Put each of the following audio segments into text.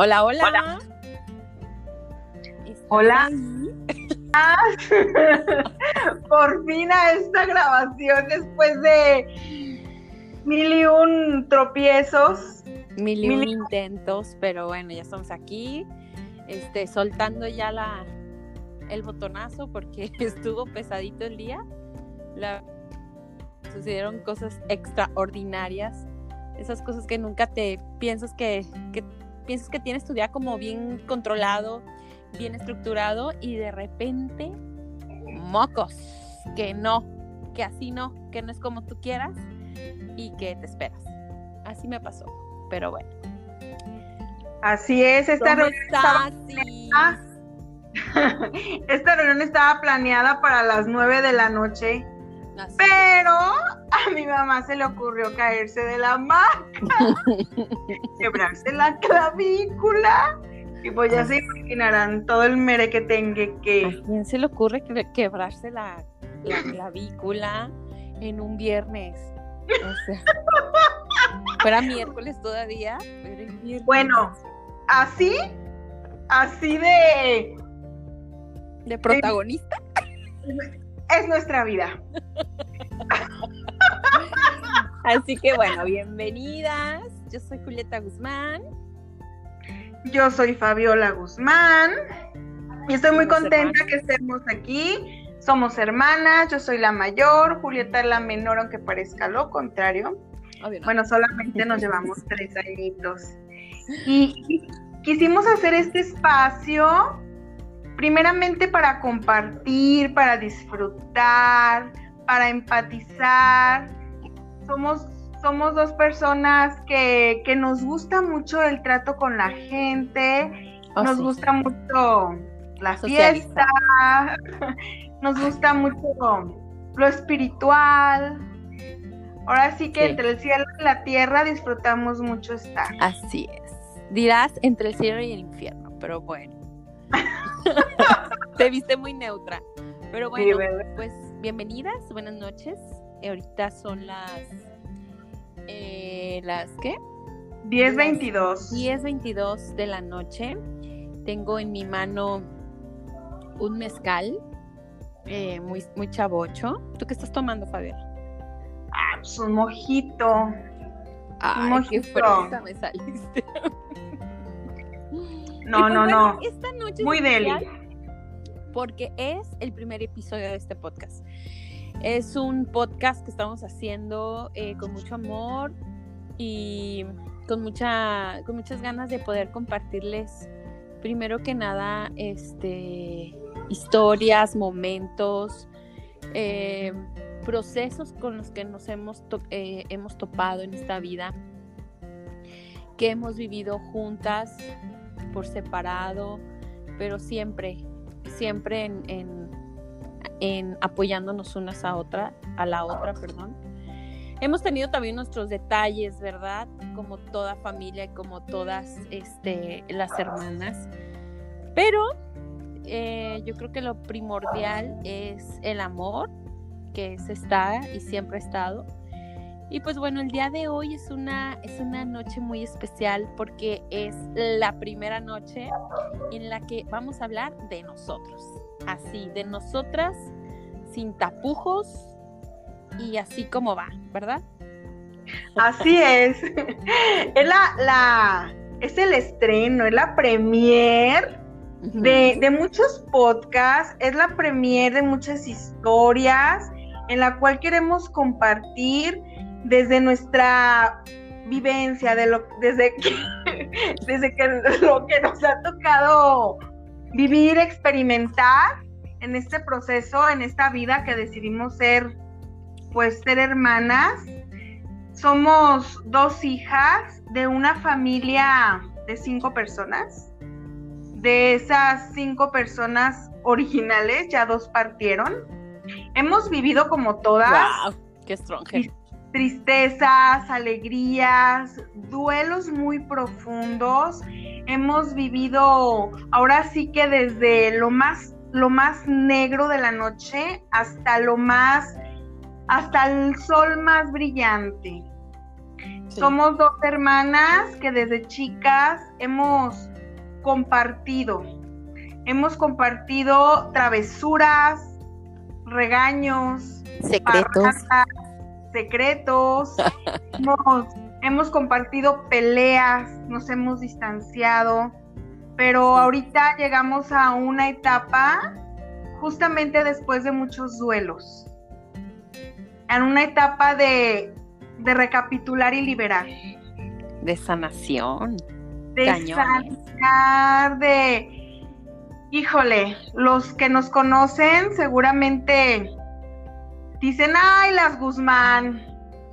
Hola, hola. Hola. Por fin a esta grabación después de mil y un tropiezos. Mil y un intentos, pero bueno, ya estamos aquí. Este, soltando ya la el botonazo porque estuvo pesadito el día. sucedieron cosas extraordinarias. Esas cosas que nunca te piensas que, que piensas que tienes tu día como bien controlado, bien estructurado y de repente, mocos, que no, que así no, que no es como tú quieras y que te esperas. Así me pasó, pero bueno. Así es, esta reunión estaba esta reunión estaba planeada para las nueve de la noche pero a mi mamá se le ocurrió caerse de la hamaca, quebrarse la clavícula. Y pues ya se imaginarán todo el mere que tenga que. ¿A quién se le ocurre quebrarse la, clavícula en un viernes? O sea, fuera miércoles todavía, Bueno, así, así de. ¿De protagonista? es nuestra vida. Así que bueno, bienvenidas. Yo soy Julieta Guzmán. Yo soy Fabiola Guzmán. Y estoy muy contenta que estemos aquí. Somos hermanas, yo soy la mayor, Julieta es la menor, aunque parezca lo contrario. Bueno, solamente nos llevamos tres añitos. Y quisimos hacer este espacio primeramente para compartir, para disfrutar, para empatizar. Somos, somos dos personas que, nos gusta mucho el trato con la gente, oh, nos gusta mucho la fiesta, nos gusta mucho lo espiritual. Ahora sí que entre el cielo y la tierra disfrutamos mucho estar. Así es. Dirás entre el cielo y el infierno, pero bueno. Te viste muy neutra. Pero bueno, pues bienvenidas, buenas noches. Ahorita son las. Eh, ¿Las qué? 10.22. 10.22 de la noche. Tengo en mi mano un mezcal eh, muy, muy chavocho. ¿Tú qué estás tomando, Fabiola? Ah, pues un mojito. Ay, un mojito. qué me saliste. No, pues no, no. Esta noche Muy deli. Porque es el primer episodio de este podcast. Es un podcast que estamos haciendo eh, con mucho amor y con, mucha, con muchas ganas de poder compartirles, primero que nada, este, historias, momentos, eh, procesos con los que nos hemos, eh, hemos topado en esta vida, que hemos vivido juntas por separado, pero siempre, siempre en, en, apoyándonos unas a otra, a la otra, perdón. Hemos tenido también nuestros detalles, ¿verdad? Como toda familia y como todas este, las hermanas. Pero eh, yo creo que lo primordial es el amor, que es está y siempre ha estado. Y pues bueno, el día de hoy es una, es una noche muy especial porque es la primera noche en la que vamos a hablar de nosotros. Así, de nosotras, sin tapujos y así como va, ¿verdad? Así es. Es la, la, es el estreno, es la premier de, de muchos podcasts, es la premier de muchas historias en la cual queremos compartir desde nuestra vivencia, de lo, desde, que, desde que lo que nos ha tocado vivir, experimentar en este proceso, en esta vida que decidimos ser, pues ser hermanas. Somos dos hijas de una familia de cinco personas. De esas cinco personas originales, ya dos partieron. Hemos vivido como todas. Wow, qué strong tristezas, alegrías, duelos muy profundos. Hemos vivido ahora sí que desde lo más lo más negro de la noche hasta lo más hasta el sol más brillante. Somos dos hermanas que desde chicas hemos compartido. Hemos compartido travesuras, regaños, secretos. secretos. hemos, hemos compartido peleas, nos hemos distanciado, pero ahorita llegamos a una etapa justamente después de muchos duelos, en una etapa de, recapitular y liberar. De sanación. De sanar, de... Híjole, los que nos conocen seguramente dicen, ay, las Guzmán,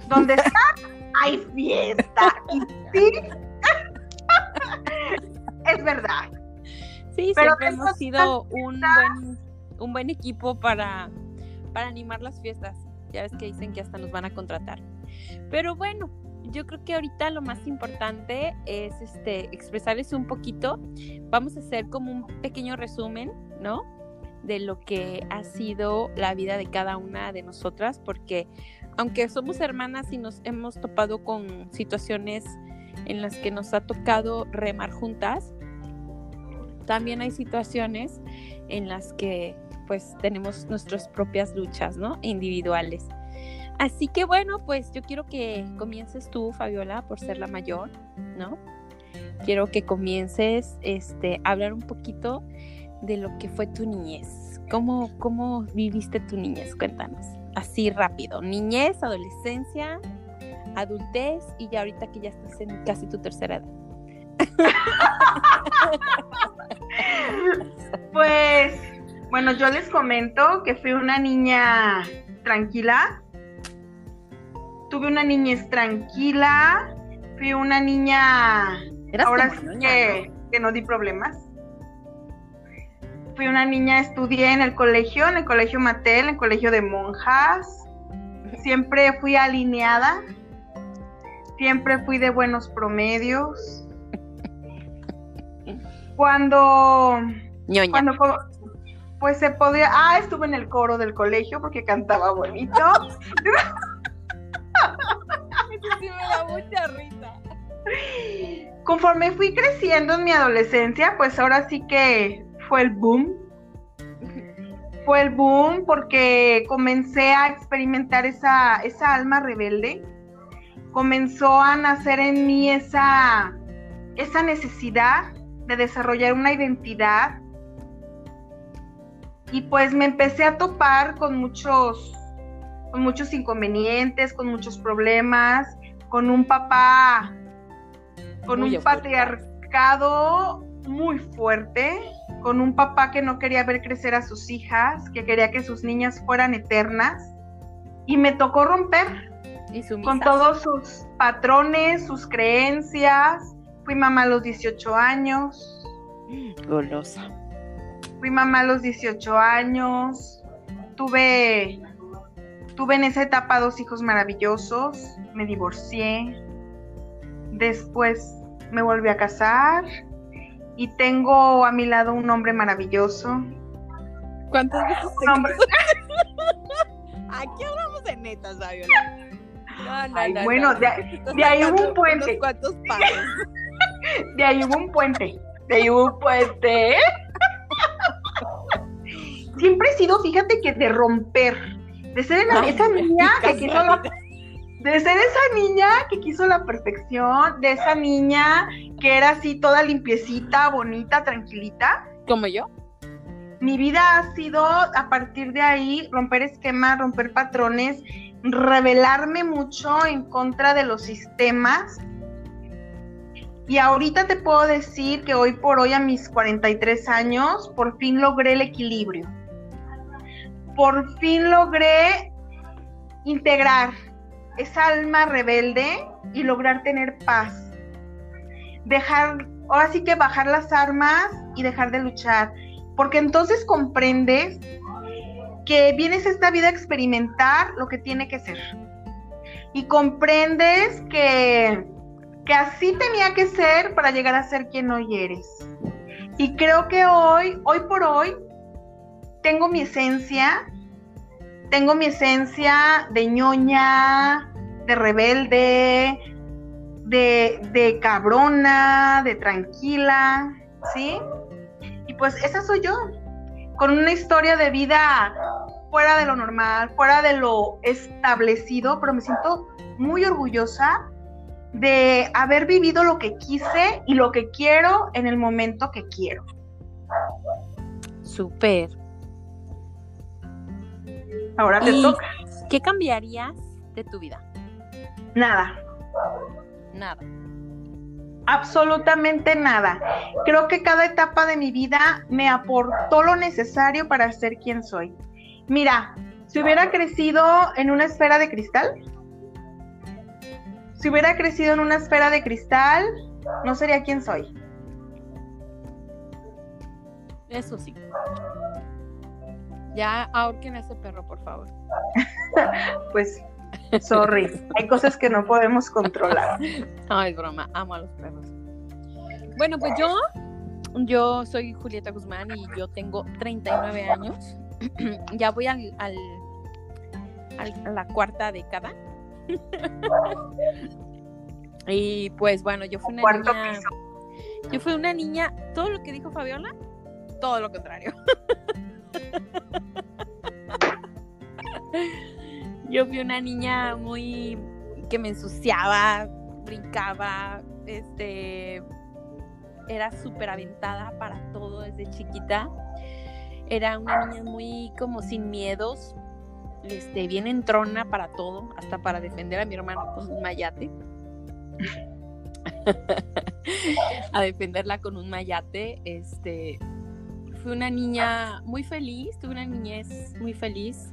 ¿dónde están? hay fiesta. Y sí, es verdad. Sí, siempre hemos sido un buen un buen equipo para, para animar las fiestas. Ya ves que dicen que hasta nos van a contratar. Pero bueno, yo creo que ahorita lo más importante es este expresarles un poquito. Vamos a hacer como un pequeño resumen, ¿no? De lo que ha sido la vida de cada una de nosotras, porque aunque somos hermanas y nos hemos topado con situaciones en las que nos ha tocado remar juntas, también hay situaciones en las que pues tenemos nuestras propias luchas, ¿no? Individuales. Así que bueno, pues yo quiero que comiences tú, Fabiola, por ser la mayor, ¿no? Quiero que comiences este, a hablar un poquito de lo que fue tu niñez. ¿Cómo, cómo viviste tu niñez? Cuéntanos. Así rápido. Niñez, adolescencia, adultez y ya ahorita que ya estás en casi tu tercera edad. pues bueno, yo les comento que fui una niña tranquila. Tuve una niñez tranquila. Fui una niña. ahora sí que, que no di problemas. Fui una niña, estudié en el colegio, en el colegio Matel, en el colegio de monjas. Siempre fui alineada. Siempre fui de buenos promedios. Cuando, cuando pues se podía, ah, estuve en el coro del colegio porque cantaba bonito. sí me da mucha risa. Conforme fui creciendo en mi adolescencia, pues ahora sí que fue el boom. Fue el boom porque comencé a experimentar esa, esa alma rebelde. Comenzó a nacer en mí esa, esa necesidad de desarrollar una identidad, y pues me empecé a topar con muchos, con muchos inconvenientes, con muchos problemas, con un papá, con un patriarcado muy fuerte, con un papá que no quería ver crecer a sus hijas, que quería que sus niñas fueran eternas. Y me tocó romper con todos sus patrones, sus creencias. Fui mamá a los 18 años. Golosa. Fui mamá a los 18 años. Tuve, tuve en esa etapa dos hijos maravillosos. Me divorcié. Después me volví a casar. Y tengo a mi lado un hombre maravilloso. ¿Cuántas veces Aquí hablamos de netas. No, no, Ay, bueno, de, ahí hubo un puente. de ahí hubo un puente. De ahí hubo un puente siempre he sido, fíjate que de romper, de ser esa niña que quiso la, de ser esa niña que quiso la perfección, de esa niña que era así toda limpiecita, bonita, tranquilita. Como yo. Mi vida ha sido a partir de ahí romper esquemas, romper patrones, revelarme mucho en contra de los sistemas. Y ahorita te puedo decir que hoy por hoy a mis 43 años por fin logré el equilibrio por fin logré integrar esa alma rebelde y lograr tener paz. Dejar, ahora sí que bajar las armas y dejar de luchar, porque entonces comprendes que vienes a esta vida a experimentar lo que tiene que ser. Y comprendes que, que así tenía que ser para llegar a ser quien hoy eres. Y creo que hoy, hoy por hoy, tengo mi esencia, tengo mi esencia de ñoña, de rebelde, de, de cabrona, de tranquila, ¿sí? Y pues esa soy yo, con una historia de vida fuera de lo normal, fuera de lo establecido, pero me siento muy orgullosa de haber vivido lo que quise y lo que quiero en el momento que quiero. Súper. Ahora te toca. ¿Qué cambiarías de tu vida? Nada. Nada. Absolutamente nada. Creo que cada etapa de mi vida me aportó lo necesario para ser quien soy. Mira, si hubiera crecido en una esfera de cristal, si hubiera crecido en una esfera de cristal, no sería quien soy. Eso sí. Ya ahorquen a ese perro, por favor. pues, sorry. Hay cosas que no podemos controlar. No, es broma. Amo a los perros. Bueno, pues yo, yo soy Julieta Guzmán y yo tengo 39 años. ya voy al, al, a la cuarta década. y pues bueno, yo fui una niña. Yo fui una niña, todo lo que dijo Fabiola, todo lo contrario. Yo fui una niña muy que me ensuciaba, brincaba, este era súper aventada para todo desde chiquita. Era una niña muy como sin miedos, este, bien entrona para todo, hasta para defender a mi hermano con un mayate. a defenderla con un mayate, este, fui una niña muy feliz, tuve una niñez muy feliz.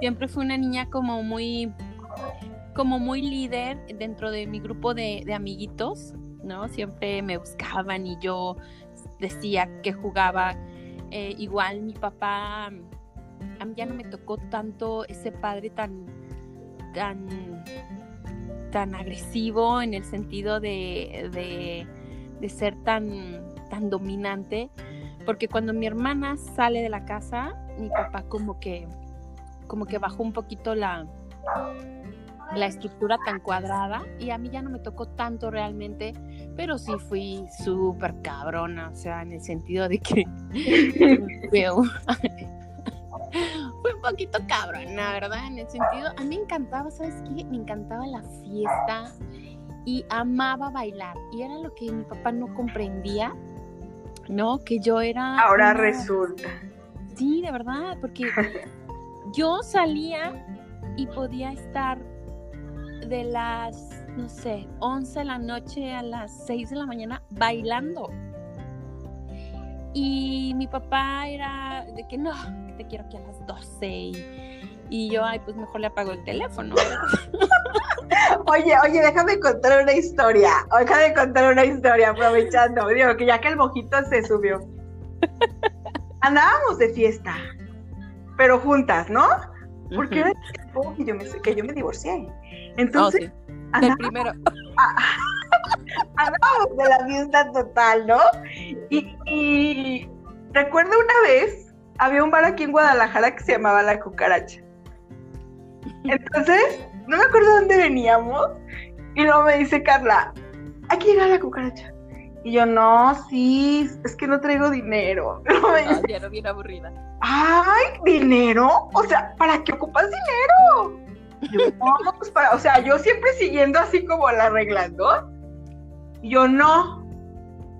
Siempre fui una niña como muy, como muy líder dentro de mi grupo de, amiguitos, ¿no? Siempre me buscaban y yo decía que jugaba. Eh, igual mi papá, a mí ya no me tocó tanto ese padre tan, tan, tan agresivo en el sentido de, de, de ser tan, tan dominante porque cuando mi hermana sale de la casa, mi papá como que, como que bajó un poquito la, la estructura tan cuadrada y a mí ya no me tocó tanto realmente, pero sí fui súper cabrona, o sea, en el sentido de que fue un poquito cabrona, ¿verdad? En el sentido, a mí me encantaba, ¿sabes qué? Me encantaba la fiesta y amaba bailar y era lo que mi papá no comprendía ¿no? Que yo era... Ahora resulta. Sí, de verdad, porque yo salía y podía estar de las, no sé, 11 de la noche a las 6 de la mañana bailando. Y mi papá era de que no, te quiero aquí a las 12. Y, yo, ay, pues mejor le apago el teléfono. Oye, oye, déjame contar una historia. Déjame contar una historia, aprovechando. Digo, que ya que el mojito se subió. Andábamos de fiesta, pero juntas, ¿no? Porque era que yo, me, que yo me divorcié. Entonces, oh, el primero. andábamos de la fiesta total, ¿no? Y, y recuerdo una vez, había un bar aquí en Guadalajara que se llamaba La Cucaracha. Entonces, no me acuerdo dónde veníamos. Y luego me dice Carla, hay que llegar a la cucaracha. Y yo, no, sí, es que no traigo dinero. No, ya bien aburrida. Ay, ¿dinero? O sea, ¿para qué ocupas dinero? Yo, no, pues para, o sea, yo siempre siguiendo así como la arreglando. Y yo, no,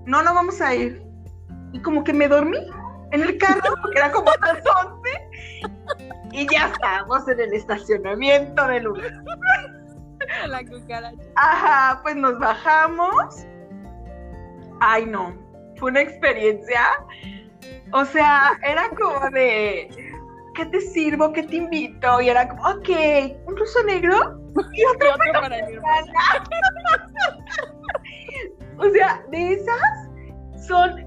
no, no vamos a ir. Y como que me dormí en el carro, porque era como las 11. Y ya estamos en el estacionamiento del lugar. La cucaracha. Ajá, pues nos bajamos. Ay, no. Fue una experiencia. O sea, era como de. ¿Qué te sirvo? ¿Qué te invito? Y era como, ok, un ruso negro y otro, para o sea, de esas son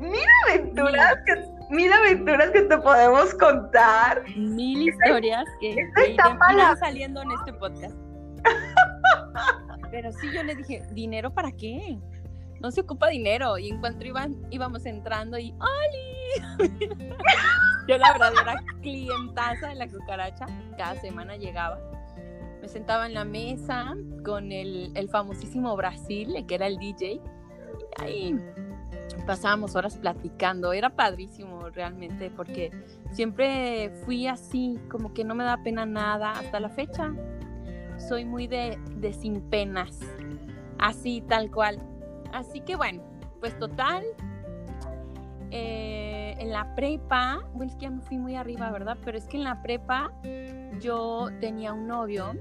mil aventuras que mil aventuras que te podemos contar. Mil historias que, están saliendo en este podcast. Pero sí, yo le dije, ¿dinero para qué? No se ocupa dinero. Y en cuanto iban, íbamos entrando y ¡Oli! yo la verdad era clientaza de la cucaracha. Cada semana llegaba. me sentaba en la mesa con el, el famosísimo Brasil, que era el DJ. Ahí pasábamos horas platicando. Era padrísimo realmente porque siempre fui así, como que no me da pena nada hasta la fecha. Soy muy de, de sin penas, así tal cual. Así que bueno, pues total, eh, en la prepa, bueno, es que ya me fui muy arriba, ¿verdad? Pero es que en la prepa yo tenía un novio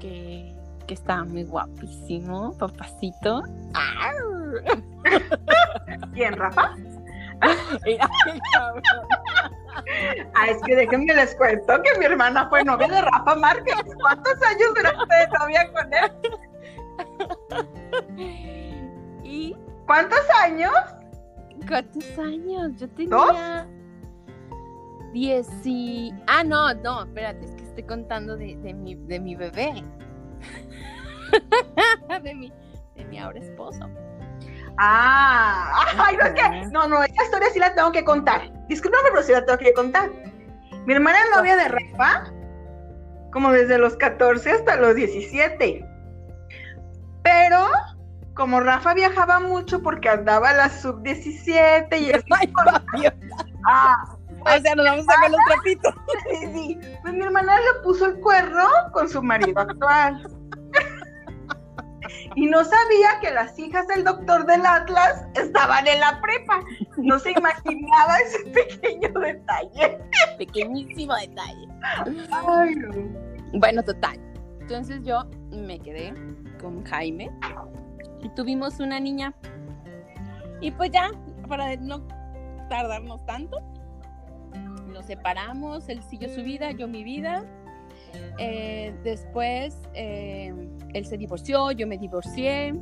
que, que estaba muy guapísimo, papacito. ¿Quién, Rafa? ah, es que déjenme les cuento que mi hermana fue novia de Rafa Márquez. ¿Cuántos años duraste de novia con él? ¿Y ¿Cuántos años? cuántos años? Yo tenía... Diez y... Ah, no, no, espérate, es que estoy contando de, de mi, de mi bebé. de, mi, de mi ahora esposo. Ah, ay, no, es que, Ajá. no, no, esta historia sí la tengo que contar. Discúlpame, pero sí la tengo que contar. Mi hermana es novia de Rafa, como desde los 14 hasta los 17. Pero, como Rafa viajaba mucho porque andaba a la sub-17 y así, Ay, ah, O sea, nos vamos a sacar los trapitos. sí, sí. Pues mi hermana le puso el cuerno con su marido actual. Y no sabía que las hijas del doctor del Atlas estaban en la prepa. No se imaginaba ese pequeño detalle. Pequeñísimo detalle. Ay, no. Bueno, total. Entonces yo me quedé con Jaime y tuvimos una niña. Y pues ya, para no tardarnos tanto, nos separamos, él siguió su vida, yo mi vida. Eh, después eh, él se divorció, yo me divorcié.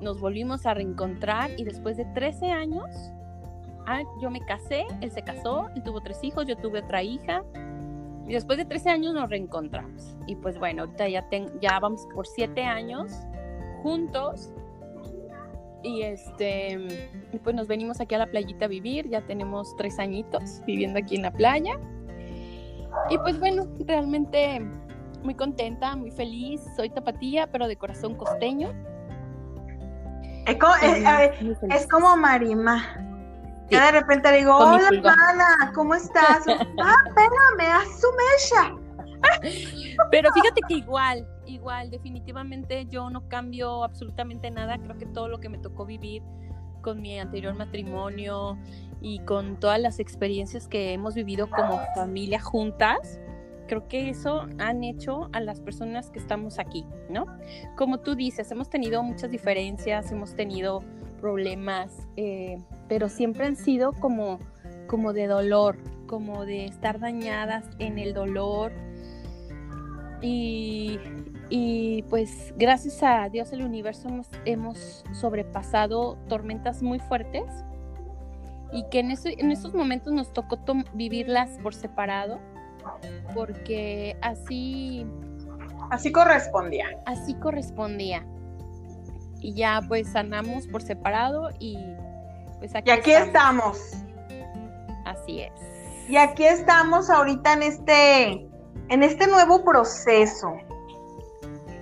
Nos volvimos a reencontrar y después de 13 años, ah, yo me casé, él se casó, él tuvo tres hijos, yo tuve otra hija. Y después de 13 años nos reencontramos. Y pues bueno, ahorita ya, ya vamos por 7 años juntos. Y este, pues nos venimos aquí a la playita a vivir. Ya tenemos tres añitos viviendo aquí en la playa. Y pues bueno, realmente muy contenta, muy feliz. Soy tapatía, pero de corazón costeño. Es como, es- feliz. es como Marima. Sí. Ya de repente le digo, Con hola hermana, ¿cómo estás? ah, espérame, haz su mecha. Pero fíjate que igual, igual, definitivamente yo no cambio absolutamente nada. Creo que todo lo que me tocó vivir con mi anterior matrimonio y con todas las experiencias que hemos vivido como familia juntas, creo que eso han hecho a las personas que estamos aquí, ¿no? Como tú dices, hemos tenido muchas diferencias, hemos tenido problemas, eh, pero siempre han sido como, como de dolor, como de estar dañadas en el dolor. Y, y, pues gracias a Dios el universo hemos, hemos sobrepasado tormentas muy fuertes y que en, ese- en esos momentos nos tocó vivirlas por separado porque así Así correspondía. así correspondía. Y ya pues sanamos por separado y pues aquí, Y aquí estamos. Así es. Y aquí estamos ahorita en este, en este nuevo proceso.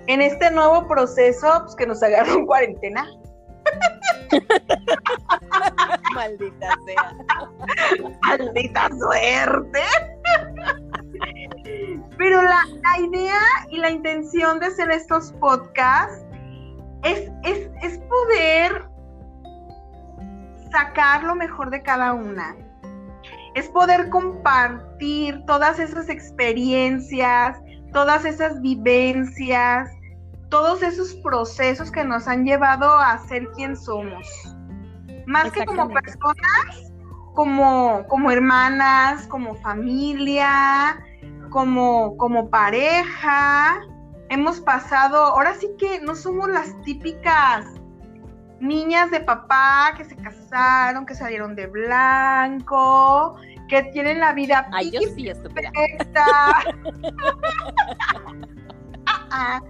En este nuevo proceso pues, que nos agarró en cuarentena. Maldita sea. Maldita suerte. Pero la, la idea y la intención de hacer estos podcasts es, es, es poder sacar lo mejor de cada una. Es poder compartir todas esas experiencias, todas esas vivencias, todos esos procesos que nos han llevado a ser quien somos. Más que como personas, como, como hermanas, como familia, como, como pareja. Hemos pasado, ahora sí que no somos las típicas niñas de papá que se casaron, que salieron de blanco, que tienen la vida Ay, yo sí, perfecta. Ah,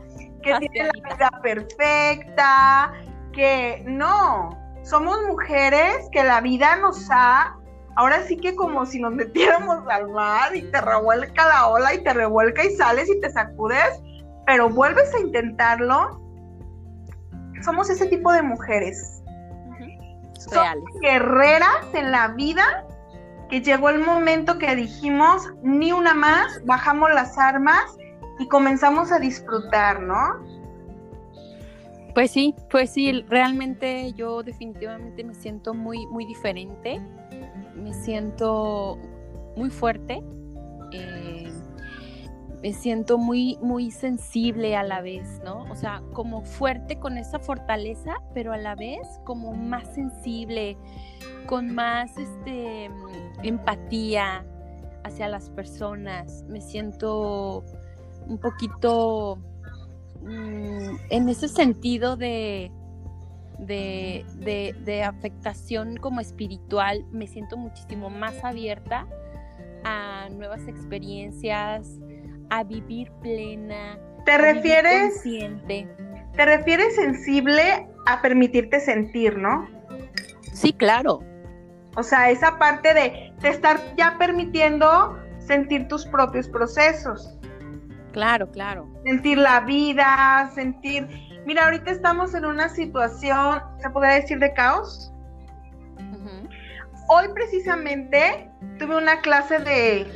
que Así tienen la vida perfecta, que no, somos mujeres que la vida nos ha ahora sí que como si nos metiéramos al mar y te revuelca la ola y te revuelca y sales y te sacudes, pero vuelves a intentarlo. Somos ese tipo de mujeres. Somos guerreras en la vida que llegó el momento que dijimos, ni una más, bajamos las armas y comenzamos a disfrutar, ¿no? Pues sí, pues sí, realmente yo definitivamente me siento muy, muy diferente, me siento muy fuerte, eh, me siento muy, muy sensible a la vez, ¿no? O sea, como fuerte con esa fortaleza, pero a la vez como más sensible, con más este, empatía hacia las personas, me siento un poquito mm, en ese sentido de, de, afectación como espiritual, me siento muchísimo más abierta a nuevas experiencias, a vivir plena. ¿Te refieres? ¿Te refieres sensible a permitirte sentir, no? Sí, claro. O sea, esa parte de, de estar ya permitiendo sentir tus propios procesos. Claro, claro. Sentir la vida, sentir... Mira, ahorita estamos en una situación, se podría decir, de caos. Hoy precisamente tuve una clase de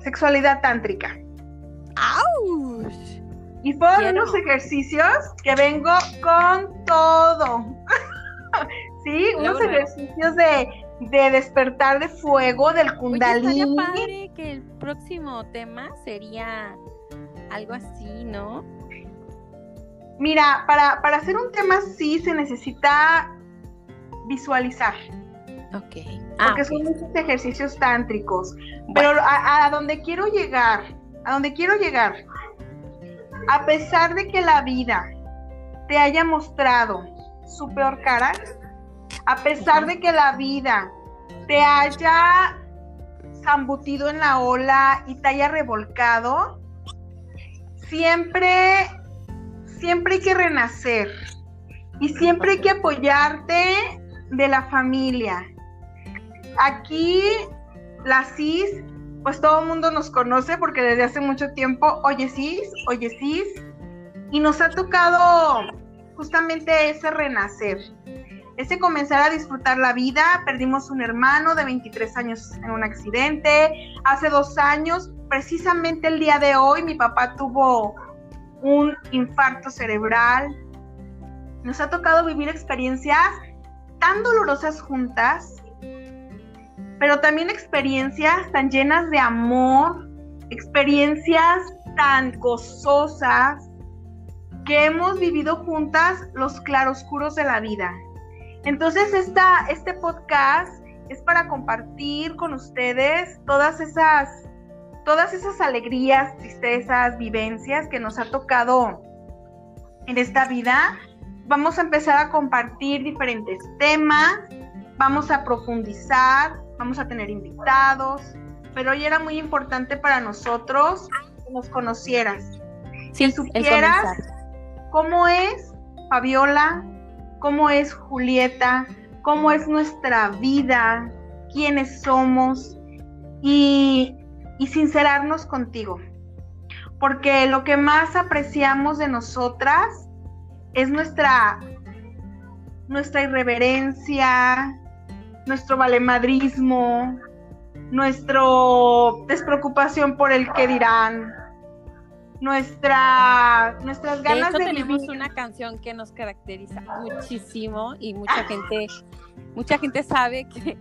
sexualidad tántrica. ¡Auch! Y fueron unos ejercicios que vengo con todo. sí, unos ejercicios de, de, despertar de fuego del kundalini. Oye, padre que el próximo tema sería algo así, ¿no? Mira, para, para hacer un tema así se necesita visualizar. Ok. Ah, porque son muchos ejercicios tántricos. Pero a, a donde quiero llegar, a donde quiero llegar, a pesar de que la vida te haya mostrado su peor cara, a pesar de que la vida te haya zambutido en la ola y te haya revolcado, siempre, siempre hay que renacer y siempre hay que apoyarte de la familia. Aquí, la CIS, pues todo el mundo nos conoce porque desde hace mucho tiempo, oye CIS, oye CIS, y nos ha tocado justamente ese renacer, ese comenzar a disfrutar la vida. Perdimos un hermano de 23 años en un accidente, hace dos años precisamente el día de hoy mi papá tuvo un infarto cerebral. Nos ha tocado vivir experiencias tan dolorosas juntas, pero también experiencias tan llenas de amor, experiencias tan gozosas que hemos vivido juntas los claroscuros de la vida. Entonces esta, este podcast es para compartir con ustedes todas esas todas esas alegrías, tristezas, vivencias que nos ha tocado en esta vida, vamos a empezar a compartir diferentes temas, vamos a profundizar, vamos a tener invitados, pero hoy era muy importante para nosotros que nos conocieras, si supieras cómo es Fabiola, cómo es Julieta, cómo es nuestra vida, quiénes somos y y sincerarnos contigo. Porque lo que más apreciamos de nosotras es nuestra, nuestra irreverencia, nuestro valemadrismo, nuestra despreocupación por el que dirán, nuestra, nuestras ganas de, hecho, tenemos una canción que nos caracteriza muchísimo y mucha gente, mucha gente sabe que,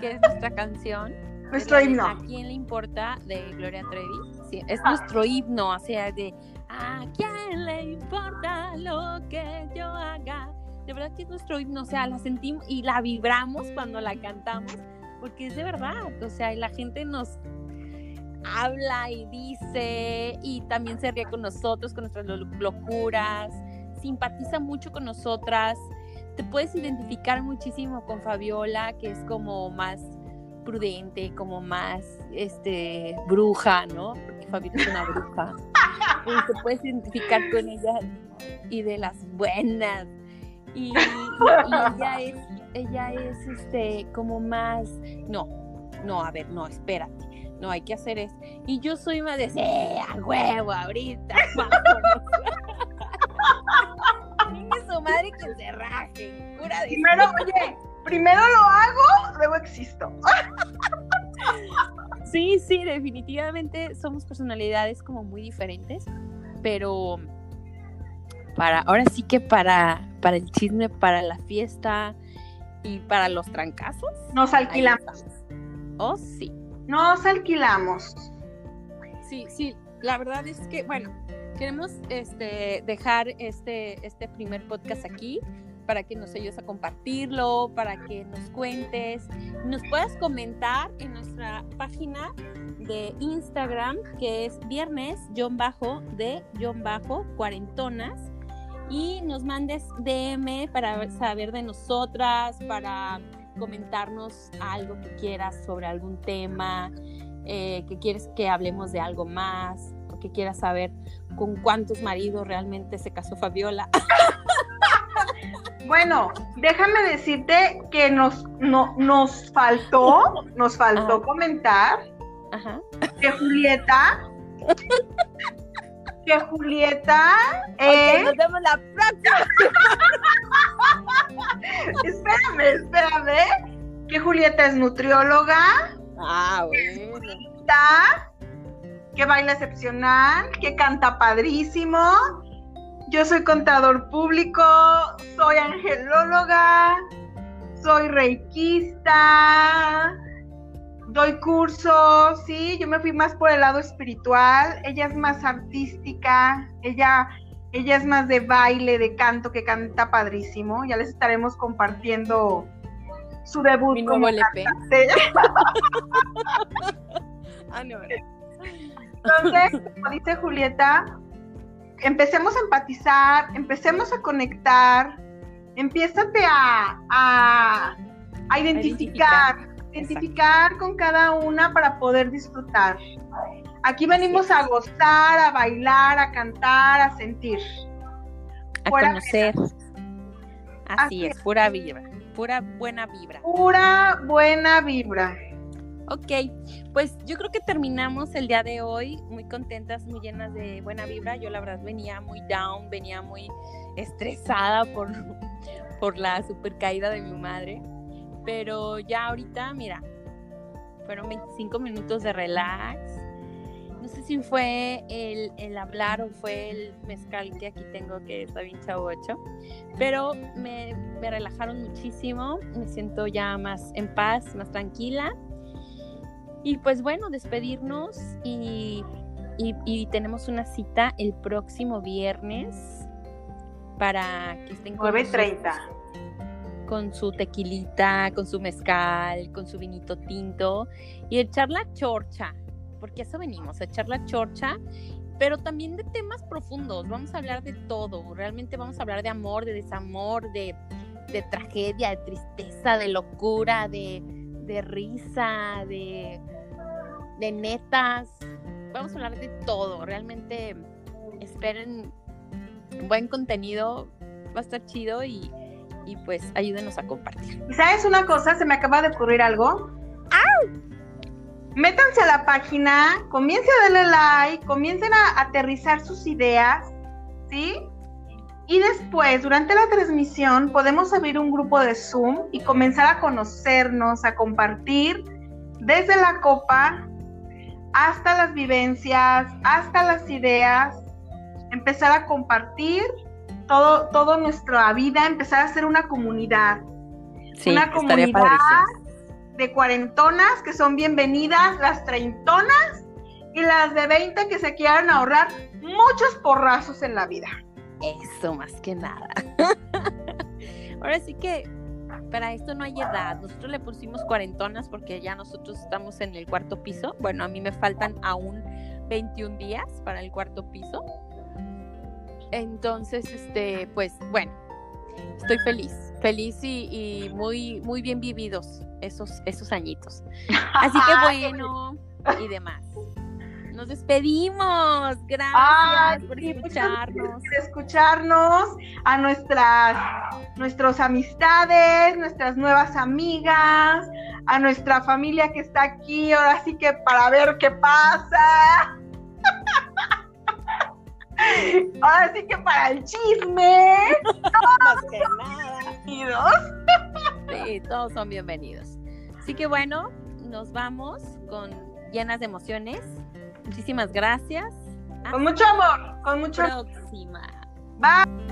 que es nuestra canción nuestro himno. ¿A quién le importa de Gloria Trevi? Sí, es nuestro himno, o sea, de ¿a quién le importa lo que yo haga? De verdad que es nuestro himno, o sea, la sentimos y la vibramos cuando la cantamos, porque es de verdad, o sea, y la gente nos habla y dice y también se ríe con nosotros, con nuestras locuras, simpatiza mucho con nosotras. Te puedes identificar muchísimo con Fabiola, que es como más prudente, como más este bruja, ¿no? Porque Fabiola es una bruja. y se puede identificar con ella y de las buenas. Y, ella es, ella es este como más, no, no, a ver, no, espérate, no, hay que hacer eso. Y yo soy más de, sí, a huevo, ahorita, vámonos. su madre que se raje, cura de Primero, oye, primero lo hago, luego existo. Sí, sí, definitivamente somos personalidades como muy diferentes, pero para, ahora sí que para, para el chisme, para la fiesta y para los trancazos. Nos alquilamos. Oh, sí. Nos alquilamos. Sí, sí, la verdad es que, bueno, queremos este, dejar este, este primer podcast aquí para que nos ayudes a compartirlo, para que nos cuentes, nos puedas comentar en nuestra página de Instagram, que es viernes, bajo, de bajo, cuarentonas, y nos mandes DM para saber de nosotras, para comentarnos algo que quieras sobre algún tema, eh, que quieres que hablemos de algo más, o que quieras saber con cuántos maridos realmente se casó Fabiola. Bueno, déjame decirte que nos, no, nos faltó, nos faltó comentar que Julieta, que Julieta es... nos vemos la próxima. espérame, espérame. Que Julieta es nutrióloga. Ah, bueno. Que baila excepcional, que canta padrísimo, yo soy contador público, soy angelóloga, soy reikista, doy cursos, sí, yo me fui más por el lado espiritual, ella es más artística, ella, ella es más de baile, de canto, que canta padrísimo, ya les estaremos compartiendo su debut Mi como LP. ah, no. Entonces, como dice Julieta, empecemos a empatizar, empecemos a conectar, empiézate a, a, identificar, identificar, con cada una para poder disfrutar. Aquí venimos a gozar, a bailar, a cantar, a sentir. A conocer. Así, es, pura vibra, pura buena vibra. Pura buena vibra. Ok, pues yo creo que terminamos el día de hoy muy contentas, muy llenas de buena vibra. Yo la verdad venía muy down, venía muy estresada por, por la super caída de mi madre. Pero ya ahorita, mira, fueron 25 minutos de relax. No sé si fue el, el hablar o fue el mezcal que aquí tengo, que está bien chavocho. Pero me, me relajaron muchísimo. Me siento ya más en paz, más tranquila y pues bueno, despedirnos y, tenemos una cita el próximo viernes para que estén con 9.30. Con su tequilita, con su mezcal, con su vinito tinto y echar la chorcha, porque eso venimos, a echar la chorcha, pero también de temas profundos. Vamos a hablar de todo, realmente vamos a hablar de amor, de desamor, de, de tragedia, de tristeza, de locura, de, de risa, de de netas. Vamos a hablar de todo. Realmente esperen buen contenido. Va a estar chido y, pues ayúdenos a compartir. ¿Y sabes una cosa? Se me acaba de ocurrir algo. ¡Ah! Métanse a la página, comiencen a darle like, comiencen a aterrizar sus ideas, ¿sí? Y después, durante la transmisión, podemos abrir un grupo de Zoom y comenzar a conocernos, a compartir desde la copa hasta las vivencias, hasta las ideas, empezar a compartir todo, toda nuestra vida, empezar a ser una comunidad. una comunidad de cuarentonas que son bienvenidas, las treintonas y las de 20 que se quieran ahorrar muchos porrazos en la vida. Eso más que nada. Ahora sí que para esto no hay edad. Nosotros le pusimos cuarentonas porque ya nosotros estamos en el cuarto piso. Bueno, a mí me faltan aún 21 días para el cuarto piso. Entonces, este, pues bueno, estoy feliz, feliz y, muy, muy bien vividos esos, esos añitos. Así que bueno, y demás. Nos despedimos. Gracias por escucharnos. Por escucharnos a nuestras nuestros amistades, nuestras nuevas amigas, a nuestra familia que está aquí, ahora sí que para ver qué pasa. Ahora sí que para el chisme. Más que nada. Sí, todos son bienvenidos. Así que bueno, nos vamos con llenas de emociones. Muchísimas gracias. Con mucho amor, con mucho próxima. Bye.